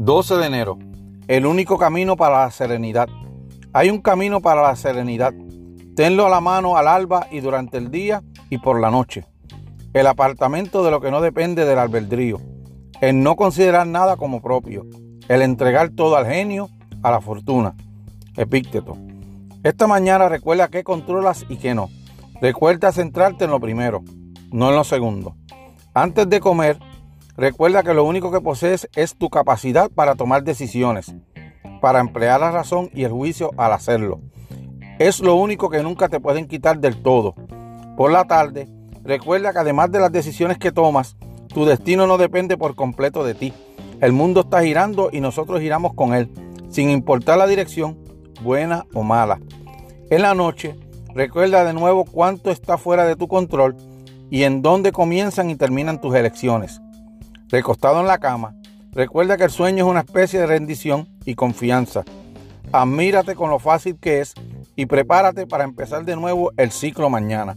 12 de enero. El único camino para la serenidad. Hay un camino para la serenidad. Tenlo a la mano al alba y durante el día y por la noche. El apartamento de lo que no depende del albedrío. El no considerar nada como propio. El entregar todo al genio, a la fortuna. Epícteto. Esta mañana recuerda qué controlas y qué no. Recuerda centrarte en lo primero, no en lo segundo. Antes de comer, Recuerda que lo único que posees es tu capacidad para tomar decisiones, para emplear la razón y el juicio al hacerlo. Es lo único que nunca te pueden quitar del todo. Por la tarde, recuerda que además de las decisiones que tomas, tu destino no depende por completo de ti. El mundo está girando y nosotros giramos con él, sin importar la dirección, buena o mala. En la noche, recuerda de nuevo cuánto está fuera de tu control y en dónde comienzan y terminan tus elecciones recostado en la cama, recuerda que el sueño es una especie de rendición y confianza. Admírate con lo fácil que es y prepárate para empezar de nuevo el ciclo mañana.